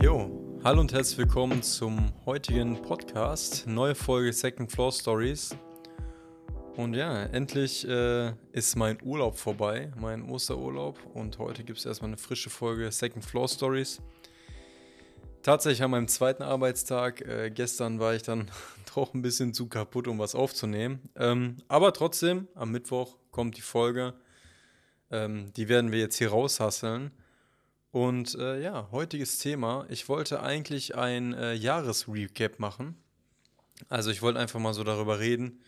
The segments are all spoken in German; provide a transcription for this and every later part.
Jo, hallo und herzlich willkommen zum heutigen Podcast. Neue Folge Second Floor Stories. Und ja, endlich äh, ist mein Urlaub vorbei, mein Osterurlaub. Und heute gibt es erstmal eine frische Folge Second Floor Stories. Tatsächlich an meinem zweiten Arbeitstag. Äh, gestern war ich dann doch ein bisschen zu kaputt, um was aufzunehmen. Ähm, aber trotzdem, am Mittwoch kommt die Folge. Ähm, die werden wir jetzt hier raushasseln. Und äh, ja, heutiges Thema. Ich wollte eigentlich ein äh, Jahresrecap machen. Also ich wollte einfach mal so darüber reden,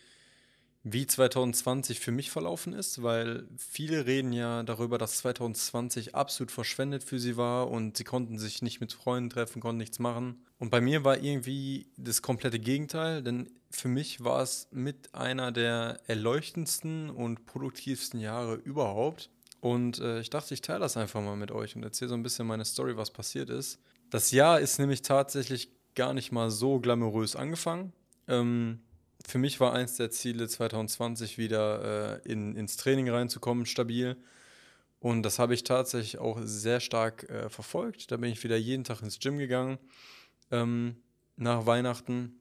wie 2020 für mich verlaufen ist, weil viele reden ja darüber, dass 2020 absolut verschwendet für sie war und sie konnten sich nicht mit Freunden treffen, konnten nichts machen. Und bei mir war irgendwie das komplette Gegenteil, denn für mich war es mit einer der erleuchtendsten und produktivsten Jahre überhaupt. Und äh, ich dachte, ich teile das einfach mal mit euch und erzähle so ein bisschen meine Story, was passiert ist. Das Jahr ist nämlich tatsächlich gar nicht mal so glamourös angefangen. Ähm, für mich war eins der Ziele 2020 wieder äh, in, ins Training reinzukommen, stabil. Und das habe ich tatsächlich auch sehr stark äh, verfolgt. Da bin ich wieder jeden Tag ins Gym gegangen. Ähm, nach Weihnachten.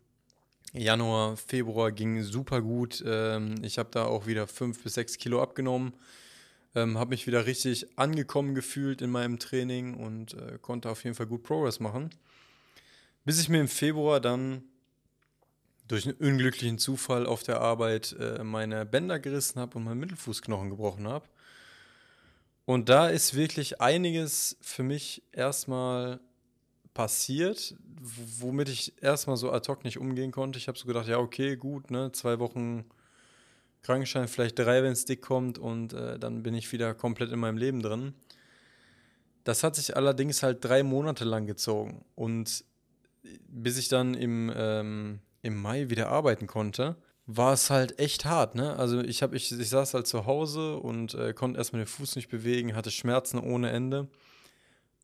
Januar, Februar ging super gut. Ähm, ich habe da auch wieder fünf bis sechs Kilo abgenommen. Ähm, habe mich wieder richtig angekommen gefühlt in meinem Training und äh, konnte auf jeden Fall gut Progress machen. Bis ich mir im Februar dann durch einen unglücklichen Zufall auf der Arbeit äh, meine Bänder gerissen habe und meinen Mittelfußknochen gebrochen habe. Und da ist wirklich einiges für mich erstmal passiert, womit ich erstmal so ad hoc nicht umgehen konnte. Ich habe so gedacht, ja, okay, gut, ne, zwei Wochen Krankenschein, vielleicht drei, wenn es dick kommt und äh, dann bin ich wieder komplett in meinem Leben drin. Das hat sich allerdings halt drei Monate lang gezogen und bis ich dann im, ähm, im Mai wieder arbeiten konnte, war es halt echt hart, ne? Also ich habe ich, ich saß halt zu Hause und äh, konnte erstmal den Fuß nicht bewegen, hatte Schmerzen ohne Ende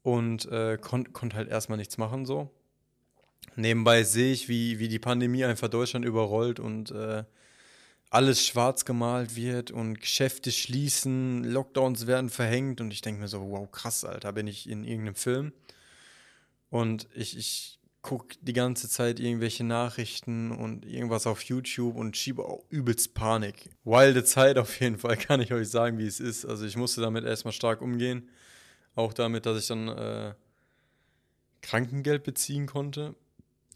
und äh, konnte konnt halt erstmal nichts machen so. Nebenbei sehe ich, wie, wie die Pandemie einfach Deutschland überrollt und äh, alles schwarz gemalt wird und Geschäfte schließen, Lockdowns werden verhängt und ich denke mir so, wow, krass, Alter, bin ich in irgendeinem Film. Und ich, ich gucke die ganze Zeit irgendwelche Nachrichten und irgendwas auf YouTube und schiebe auch übelst Panik. Wilde Zeit auf jeden Fall, kann ich euch sagen, wie es ist. Also ich musste damit erstmal stark umgehen. Auch damit, dass ich dann äh, Krankengeld beziehen konnte.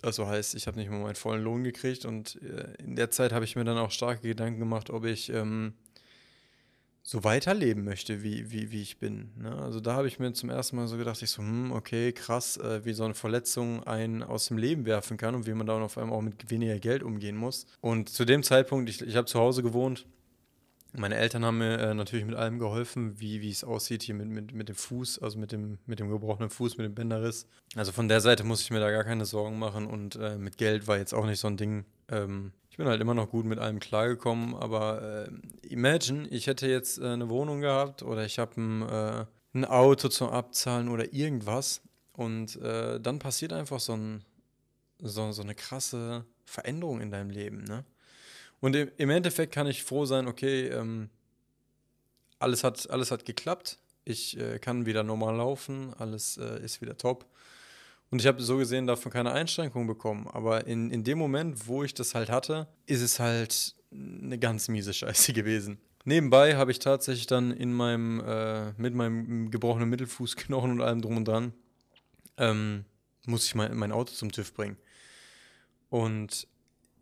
Also heißt, ich habe nicht mal meinen vollen Lohn gekriegt und äh, in der Zeit habe ich mir dann auch starke Gedanken gemacht, ob ich ähm, so weiterleben möchte, wie, wie, wie ich bin. Ne? Also da habe ich mir zum ersten Mal so gedacht, ich so, hm, okay, krass, äh, wie so eine Verletzung einen aus dem Leben werfen kann und wie man dann auf einmal auch mit weniger Geld umgehen muss. Und zu dem Zeitpunkt, ich, ich habe zu Hause gewohnt, meine Eltern haben mir äh, natürlich mit allem geholfen, wie, wie es aussieht hier mit, mit, mit dem Fuß, also mit dem, mit dem gebrochenen Fuß, mit dem Bänderriss. Also von der Seite muss ich mir da gar keine Sorgen machen und äh, mit Geld war jetzt auch nicht so ein Ding. Ähm, bin halt immer noch gut mit allem klargekommen, aber äh, imagine, ich hätte jetzt äh, eine Wohnung gehabt oder ich habe ein, äh, ein Auto zum Abzahlen oder irgendwas und äh, dann passiert einfach so, ein, so, so eine krasse Veränderung in deinem Leben, ne? Und im Endeffekt kann ich froh sein, okay, ähm, alles, hat, alles hat geklappt. Ich äh, kann wieder normal laufen, alles äh, ist wieder top. Und ich habe so gesehen davon keine Einschränkung bekommen. Aber in, in dem Moment, wo ich das halt hatte, ist es halt eine ganz miese Scheiße gewesen. Nebenbei habe ich tatsächlich dann in meinem, äh, mit meinem gebrochenen Mittelfußknochen und allem drum und dran, ähm, muss ich mein, mein Auto zum TÜV bringen. Und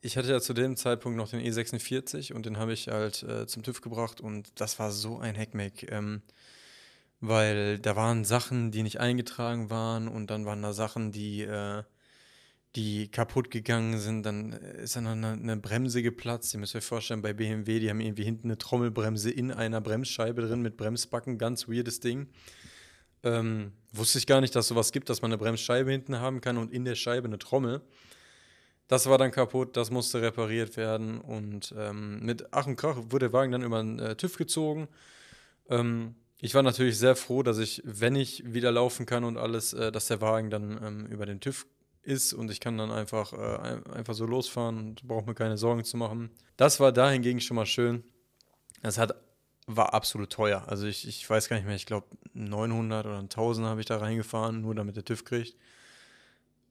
ich hatte ja zu dem Zeitpunkt noch den E46 und den habe ich halt äh, zum TÜV gebracht und das war so ein Heckmeck, ähm, weil da waren Sachen, die nicht eingetragen waren und dann waren da Sachen, die, äh, die kaputt gegangen sind. Dann ist dann eine, eine Bremse geplatzt. Ihr müsst euch vorstellen, bei BMW, die haben irgendwie hinten eine Trommelbremse in einer Bremsscheibe drin mit Bremsbacken, ganz weirdes Ding. Ähm, wusste ich gar nicht, dass sowas gibt, dass man eine Bremsscheibe hinten haben kann und in der Scheibe eine Trommel. Das war dann kaputt, das musste repariert werden und ähm, mit Ach und Krach wurde der Wagen dann über den äh, TÜV gezogen. Ähm, ich war natürlich sehr froh, dass ich, wenn ich wieder laufen kann und alles, äh, dass der Wagen dann ähm, über den TÜV ist und ich kann dann einfach, äh, einfach so losfahren und brauche mir keine Sorgen zu machen. Das war dahingegen schon mal schön. Es hat, war absolut teuer. Also ich, ich weiß gar nicht mehr, ich glaube 900 oder 1000 habe ich da reingefahren, nur damit der TÜV kriegt.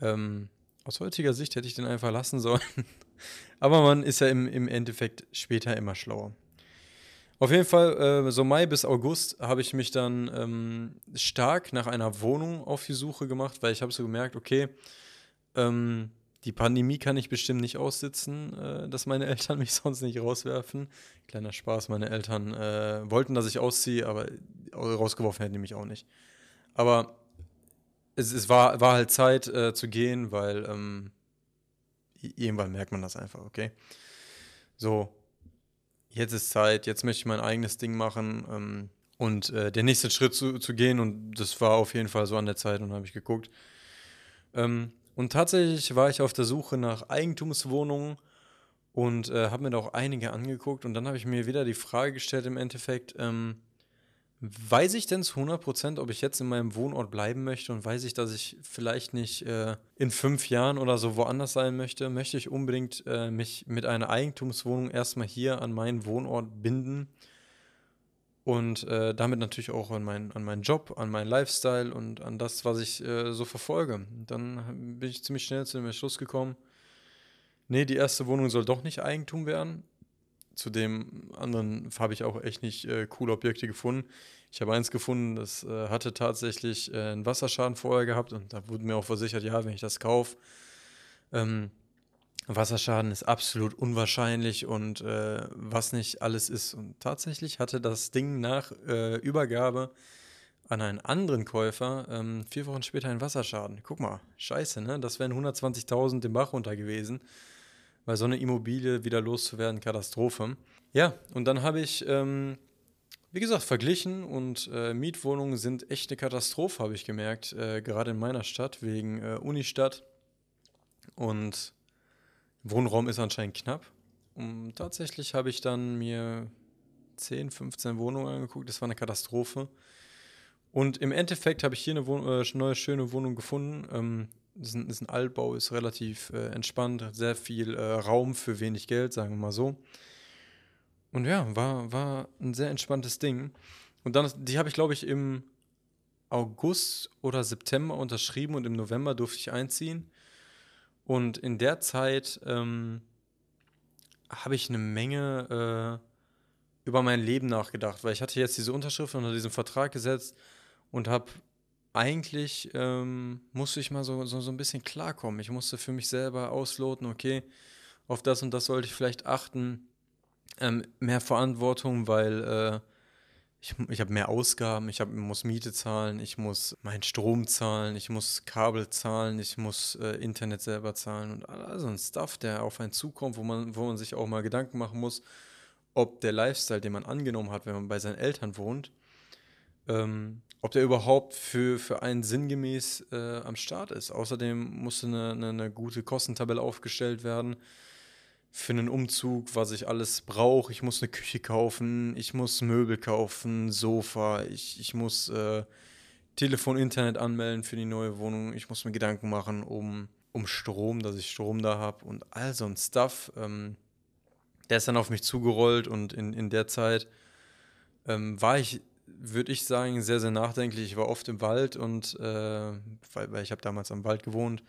Ähm, aus heutiger Sicht hätte ich den einfach lassen sollen. Aber man ist ja im, im Endeffekt später immer schlauer. Auf jeden Fall, äh, so Mai bis August habe ich mich dann ähm, stark nach einer Wohnung auf die Suche gemacht, weil ich habe so gemerkt, okay, ähm, die Pandemie kann ich bestimmt nicht aussitzen, äh, dass meine Eltern mich sonst nicht rauswerfen. Kleiner Spaß, meine Eltern äh, wollten, dass ich ausziehe, aber rausgeworfen hätten die mich auch nicht. Aber es, es war, war halt Zeit äh, zu gehen, weil ähm, irgendwann merkt man das einfach, okay? So, jetzt ist Zeit, jetzt möchte ich mein eigenes Ding machen ähm, und äh, den nächsten Schritt zu, zu gehen und das war auf jeden Fall so an der Zeit und habe ich geguckt. Ähm, und tatsächlich war ich auf der Suche nach Eigentumswohnungen und äh, habe mir da auch einige angeguckt und dann habe ich mir wieder die Frage gestellt im Endeffekt, ähm, Weiß ich denn zu 100%, ob ich jetzt in meinem Wohnort bleiben möchte und weiß ich, dass ich vielleicht nicht äh, in fünf Jahren oder so woanders sein möchte? Möchte ich unbedingt äh, mich mit einer Eigentumswohnung erstmal hier an meinen Wohnort binden und äh, damit natürlich auch an, mein, an meinen Job, an meinen Lifestyle und an das, was ich äh, so verfolge? Dann bin ich ziemlich schnell zu dem Entschluss gekommen, nee, die erste Wohnung soll doch nicht Eigentum werden zu dem anderen habe ich auch echt nicht äh, coole Objekte gefunden. Ich habe eins gefunden, das äh, hatte tatsächlich äh, einen Wasserschaden vorher gehabt und da wurde mir auch versichert, ja, wenn ich das kaufe, ähm, Wasserschaden ist absolut unwahrscheinlich und äh, was nicht alles ist. Und tatsächlich hatte das Ding nach äh, Übergabe an einen anderen Käufer ähm, vier Wochen später einen Wasserschaden. Guck mal, scheiße, ne? Das wären 120.000 im Bach runter gewesen weil so eine Immobilie wieder loszuwerden, Katastrophe. Ja, und dann habe ich, ähm, wie gesagt, verglichen und äh, Mietwohnungen sind echt eine Katastrophe, habe ich gemerkt, äh, gerade in meiner Stadt, wegen äh, Unistadt. Und Wohnraum ist anscheinend knapp. Und tatsächlich habe ich dann mir 10, 15 Wohnungen angeguckt. Das war eine Katastrophe. Und im Endeffekt habe ich hier eine Wohn äh, neue schöne Wohnung gefunden. Ähm, ist ein, ist ein Altbau, ist relativ äh, entspannt, sehr viel äh, Raum für wenig Geld, sagen wir mal so. Und ja, war, war ein sehr entspanntes Ding. Und dann, die habe ich, glaube ich, im August oder September unterschrieben und im November durfte ich einziehen. Und in der Zeit ähm, habe ich eine Menge äh, über mein Leben nachgedacht, weil ich hatte jetzt diese Unterschrift unter diesem Vertrag gesetzt und habe eigentlich ähm, musste ich mal so, so, so ein bisschen klarkommen. Ich musste für mich selber ausloten, okay, auf das und das sollte ich vielleicht achten. Ähm, mehr Verantwortung, weil äh, ich, ich habe mehr Ausgaben, ich hab, muss Miete zahlen, ich muss meinen Strom zahlen, ich muss Kabel zahlen, ich muss äh, Internet selber zahlen und all so ein Stuff, der auf einen zukommt, wo man, wo man sich auch mal Gedanken machen muss, ob der Lifestyle, den man angenommen hat, wenn man bei seinen Eltern wohnt, ähm, ob der überhaupt für, für einen sinngemäß äh, am Start ist. Außerdem musste eine, eine, eine, gute Kostentabelle aufgestellt werden für einen Umzug, was ich alles brauche. Ich muss eine Küche kaufen, ich muss Möbel kaufen, Sofa, ich, ich muss äh, Telefon, Internet anmelden für die neue Wohnung. Ich muss mir Gedanken machen um, um Strom, dass ich Strom da habe und all so ein Stuff. Ähm, der ist dann auf mich zugerollt und in, in der Zeit ähm, war ich würde ich sagen, sehr, sehr nachdenklich. Ich war oft im Wald und, äh, weil, weil ich habe damals am Wald gewohnt,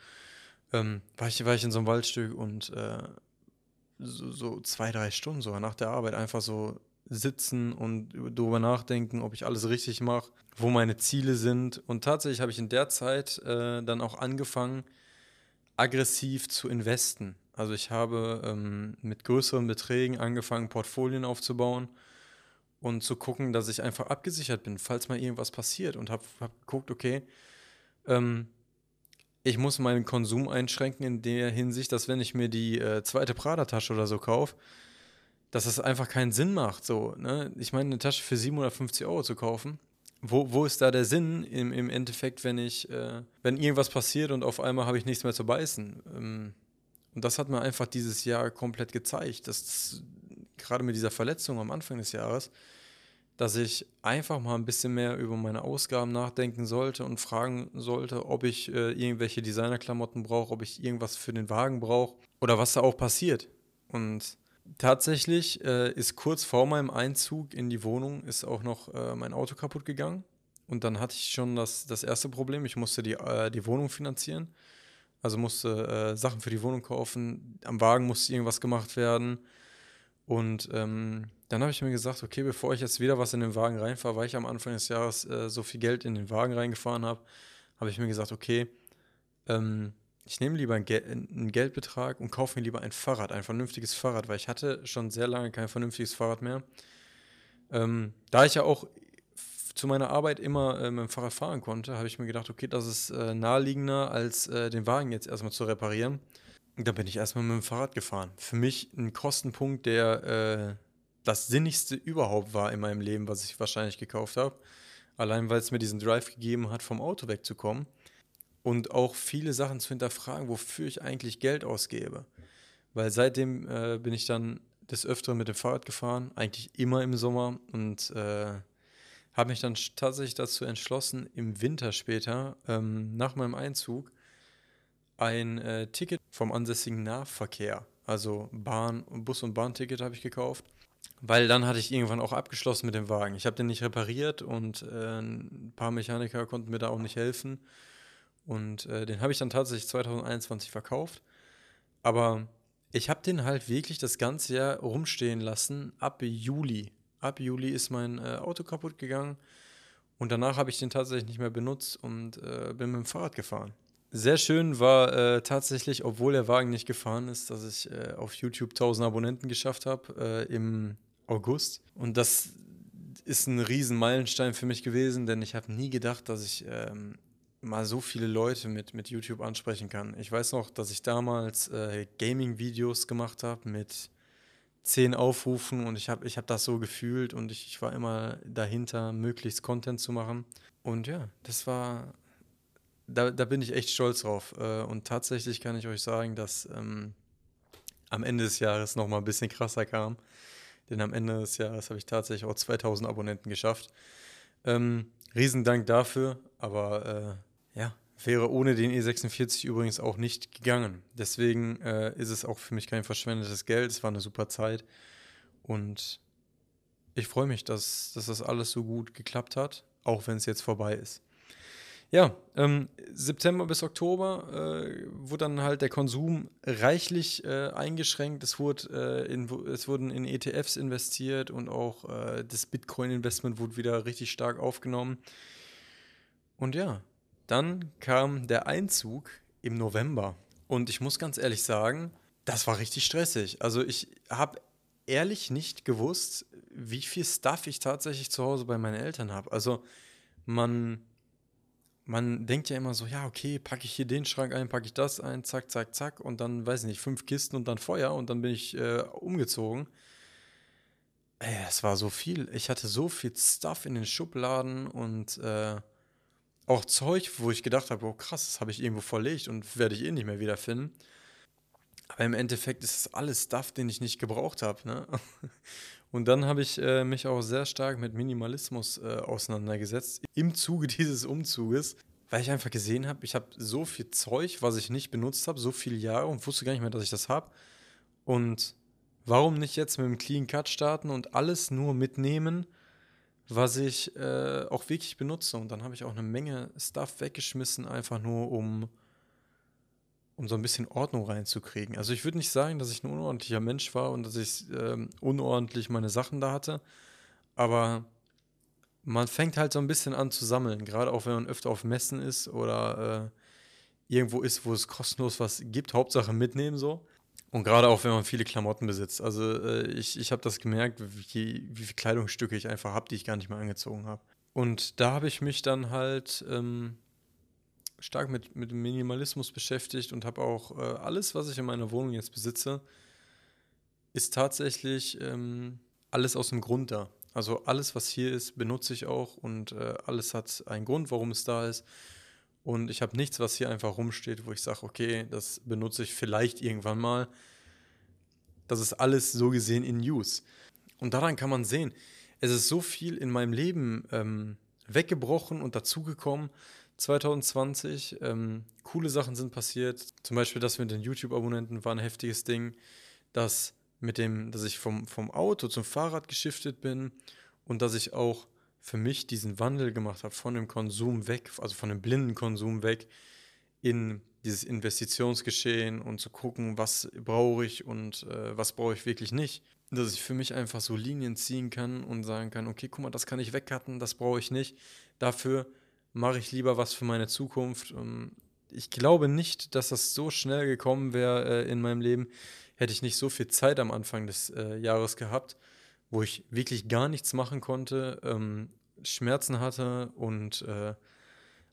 ähm, war, ich, war ich in so einem Waldstück und äh, so, so, zwei, drei Stunden sogar nach der Arbeit einfach so sitzen und darüber nachdenken, ob ich alles richtig mache, wo meine Ziele sind. Und tatsächlich habe ich in der Zeit äh, dann auch angefangen, aggressiv zu investen. Also ich habe ähm, mit größeren Beträgen angefangen, Portfolien aufzubauen und zu gucken, dass ich einfach abgesichert bin, falls mal irgendwas passiert und habe hab geguckt, okay, ähm, ich muss meinen Konsum einschränken in der Hinsicht, dass wenn ich mir die äh, zweite Prada-Tasche oder so kaufe, dass das einfach keinen Sinn macht. So, ne? Ich meine, eine Tasche für 750 Euro zu kaufen, wo, wo ist da der Sinn im, im Endeffekt, wenn ich, äh, wenn irgendwas passiert und auf einmal habe ich nichts mehr zu beißen? Ähm, und das hat mir einfach dieses Jahr komplett gezeigt, dass gerade mit dieser Verletzung am Anfang des Jahres, dass ich einfach mal ein bisschen mehr über meine Ausgaben nachdenken sollte und fragen sollte, ob ich äh, irgendwelche Designerklamotten brauche, ob ich irgendwas für den Wagen brauche oder was da auch passiert. Und tatsächlich äh, ist kurz vor meinem Einzug in die Wohnung ist auch noch äh, mein Auto kaputt gegangen. Und dann hatte ich schon das, das erste Problem. Ich musste die, äh, die Wohnung finanzieren. Also musste äh, Sachen für die Wohnung kaufen. Am Wagen musste irgendwas gemacht werden. Und ähm, dann habe ich mir gesagt, okay, bevor ich jetzt wieder was in den Wagen reinfahre, weil ich am Anfang des Jahres äh, so viel Geld in den Wagen reingefahren habe, habe ich mir gesagt, okay, ähm, ich nehme lieber einen, Gel einen, Geldbetrag und kaufe mir lieber ein Fahrrad, ein vernünftiges Fahrrad, weil ich hatte schon sehr lange kein vernünftiges Fahrrad mehr. Ähm, da ich ja auch zu meiner Arbeit immer äh, mit dem Fahrrad fahren konnte, habe ich mir gedacht, okay, das ist äh, naheliegender, als äh, den Wagen jetzt erstmal zu reparieren. Dann bin ich erstmal mit dem Fahrrad gefahren. Für mich ein Kostenpunkt, der äh, das Sinnigste überhaupt war in meinem Leben, was ich wahrscheinlich gekauft habe. Allein weil es mir diesen Drive gegeben hat, vom Auto wegzukommen. Und auch viele Sachen zu hinterfragen, wofür ich eigentlich Geld ausgebe. Weil seitdem äh, bin ich dann des Öfteren mit dem Fahrrad gefahren, eigentlich immer im Sommer und äh, habe mich dann tatsächlich dazu entschlossen, im Winter später, ähm, nach meinem Einzug, ein äh, Ticket vom ansässigen Nahverkehr, also Bahn, Bus- und Bahnticket habe ich gekauft, weil dann hatte ich irgendwann auch abgeschlossen mit dem Wagen. Ich habe den nicht repariert und äh, ein paar Mechaniker konnten mir da auch nicht helfen. Und äh, den habe ich dann tatsächlich 2021 verkauft. Aber ich habe den halt wirklich das ganze Jahr rumstehen lassen ab Juli ab Juli ist mein äh, Auto kaputt gegangen und danach habe ich den tatsächlich nicht mehr benutzt und äh, bin mit dem Fahrrad gefahren. Sehr schön war äh, tatsächlich, obwohl der Wagen nicht gefahren ist, dass ich äh, auf YouTube 1000 Abonnenten geschafft habe äh, im August. Und das ist ein riesen Meilenstein für mich gewesen, denn ich habe nie gedacht, dass ich ähm, mal so viele Leute mit, mit YouTube ansprechen kann. Ich weiß noch, dass ich damals äh, Gaming-Videos gemacht habe mit zehn Aufrufen und ich habe ich hab das so gefühlt und ich, ich war immer dahinter, möglichst Content zu machen. Und ja, das war, da, da bin ich echt stolz drauf. Äh, und tatsächlich kann ich euch sagen, dass ähm, am Ende des Jahres nochmal ein bisschen krasser kam. Denn am Ende des Jahres habe ich tatsächlich auch 2000 Abonnenten geschafft. Ähm, Riesendank dafür, aber äh, ja, Wäre ohne den E46 übrigens auch nicht gegangen. Deswegen äh, ist es auch für mich kein verschwendetes Geld. Es war eine super Zeit. Und ich freue mich, dass, dass das alles so gut geklappt hat, auch wenn es jetzt vorbei ist. Ja, ähm, September bis Oktober äh, wurde dann halt der Konsum reichlich äh, eingeschränkt. Es, wurde, äh, in, es wurden in ETFs investiert und auch äh, das Bitcoin-Investment wurde wieder richtig stark aufgenommen. Und ja, dann kam der Einzug im November. Und ich muss ganz ehrlich sagen, das war richtig stressig. Also ich habe ehrlich nicht gewusst, wie viel Stuff ich tatsächlich zu Hause bei meinen Eltern habe. Also man, man denkt ja immer so, ja, okay, packe ich hier den Schrank ein, packe ich das ein, zack, zack, zack. Und dann, weiß ich nicht, fünf Kisten und dann Feuer und dann bin ich äh, umgezogen. Ey, es war so viel. Ich hatte so viel Stuff in den Schubladen und äh, auch Zeug, wo ich gedacht habe, oh krass, das habe ich irgendwo verlegt und werde ich eh nicht mehr wiederfinden. Aber im Endeffekt ist es alles Stuff, den ich nicht gebraucht habe. Ne? Und dann habe ich äh, mich auch sehr stark mit Minimalismus äh, auseinandergesetzt im Zuge dieses Umzuges, weil ich einfach gesehen habe, ich habe so viel Zeug, was ich nicht benutzt habe, so viele Jahre und wusste gar nicht mehr, dass ich das habe. Und warum nicht jetzt mit einem Clean Cut starten und alles nur mitnehmen was ich äh, auch wirklich benutze. Und dann habe ich auch eine Menge Stuff weggeschmissen, einfach nur um, um so ein bisschen Ordnung reinzukriegen. Also ich würde nicht sagen, dass ich ein unordentlicher Mensch war und dass ich ähm, unordentlich meine Sachen da hatte, aber man fängt halt so ein bisschen an zu sammeln, gerade auch wenn man öfter auf Messen ist oder äh, irgendwo ist, wo es kostenlos was gibt, Hauptsache mitnehmen so. Und gerade auch, wenn man viele Klamotten besitzt. Also äh, ich, ich habe das gemerkt, wie, wie viele Kleidungsstücke ich einfach habe, die ich gar nicht mehr angezogen habe. Und da habe ich mich dann halt ähm, stark mit, mit Minimalismus beschäftigt und habe auch äh, alles, was ich in meiner Wohnung jetzt besitze, ist tatsächlich ähm, alles aus dem Grund da. Also alles, was hier ist, benutze ich auch und äh, alles hat einen Grund, warum es da ist. Und ich habe nichts, was hier einfach rumsteht, wo ich sage, okay, das benutze ich vielleicht irgendwann mal. Das ist alles so gesehen in Use. Und daran kann man sehen, es ist so viel in meinem Leben ähm, weggebrochen und dazugekommen. 2020, ähm, coole Sachen sind passiert. Zum Beispiel das mit den YouTube-Abonnenten war ein heftiges Ding. Das mit dem, dass ich vom, vom Auto zum Fahrrad geschiftet bin und dass ich auch für mich diesen Wandel gemacht habe von dem Konsum weg, also von dem blinden Konsum weg in dieses Investitionsgeschehen und zu gucken, was brauche ich und äh, was brauche ich wirklich nicht. Dass ich für mich einfach so Linien ziehen kann und sagen kann, okay, guck mal, das kann ich wegcutten, das brauche ich nicht. Dafür mache ich lieber was für meine Zukunft. Ähm, ich glaube nicht, dass das so schnell gekommen wäre äh, in meinem Leben, hätte ich nicht so viel Zeit am Anfang des äh, Jahres gehabt, wo ich wirklich gar nichts machen konnte, ähm, Schmerzen hatte und äh,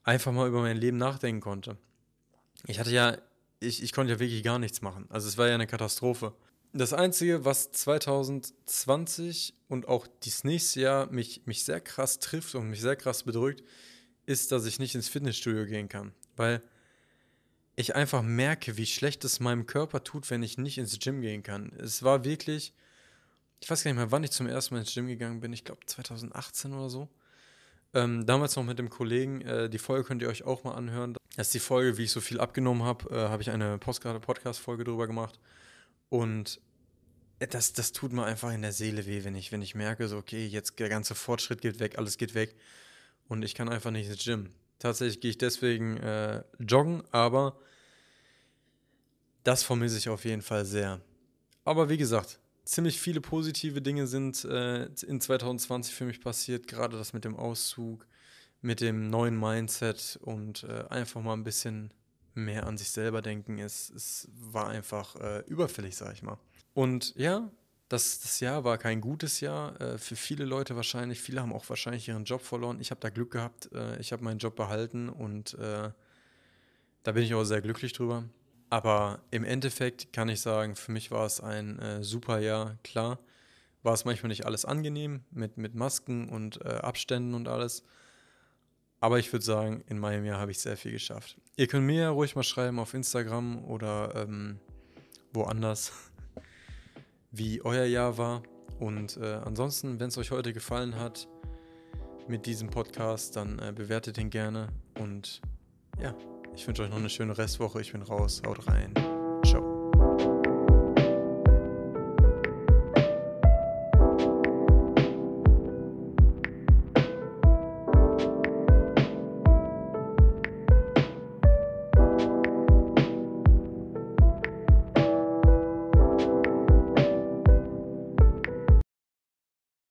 einfach mal über mein Leben nachdenken konnte. Ich hatte ja, ich, ich konnte ja wirklich gar nichts machen. Also es war ja eine Katastrophe. Das Einzige, was 2020 und auch dieses nächste Jahr mich, mich sehr krass trifft und mich sehr krass bedrückt, ist, dass ich nicht ins Fitnessstudio gehen kann. Weil ich einfach merke, wie schlecht es meinem Körper tut, wenn ich nicht ins Gym gehen kann. Es war wirklich, ich weiß gar nicht mehr, wann ich zum ersten Mal ins Gym gegangen bin. Ich glaube 2018 oder so. Ähm, damals noch mit dem Kollegen. Äh, die Folge könnt ihr euch auch mal anhören. Das ist die Folge, wie ich so viel abgenommen habe. Äh, habe ich eine Podcast-Folge drüber gemacht. Und das, das tut mir einfach in der Seele weh, wenn ich, wenn ich merke, so, okay, jetzt der ganze Fortschritt geht weg, alles geht weg. Und ich kann einfach nicht ins Gym. Tatsächlich gehe ich deswegen äh, joggen, aber das vermisse ich auf jeden Fall sehr. Aber wie gesagt, ziemlich viele positive Dinge sind äh, in 2020 für mich passiert. Gerade das mit dem Auszug, mit dem neuen Mindset und äh, einfach mal ein bisschen mehr an sich selber denken. Es, es war einfach äh, überfällig, sag ich mal. Und ja, das, das Jahr war kein gutes Jahr. Äh, für viele Leute wahrscheinlich. Viele haben auch wahrscheinlich ihren Job verloren. Ich habe da Glück gehabt. Äh, ich habe meinen Job behalten und äh, da bin ich auch sehr glücklich drüber. Aber im Endeffekt kann ich sagen, für mich war es ein äh, super Jahr. Klar, war es manchmal nicht alles angenehm mit, mit Masken und äh, Abständen und alles. Aber ich würde sagen, in meinem Jahr habe ich sehr viel geschafft. Ihr könnt mir ja ruhig mal schreiben auf Instagram oder ähm, woanders wie euer Jahr war. Und äh, ansonsten, wenn es euch heute gefallen hat mit diesem Podcast, dann äh, bewertet ihn gerne. Und ja, ich wünsche euch noch eine schöne Restwoche. Ich bin raus. Haut rein.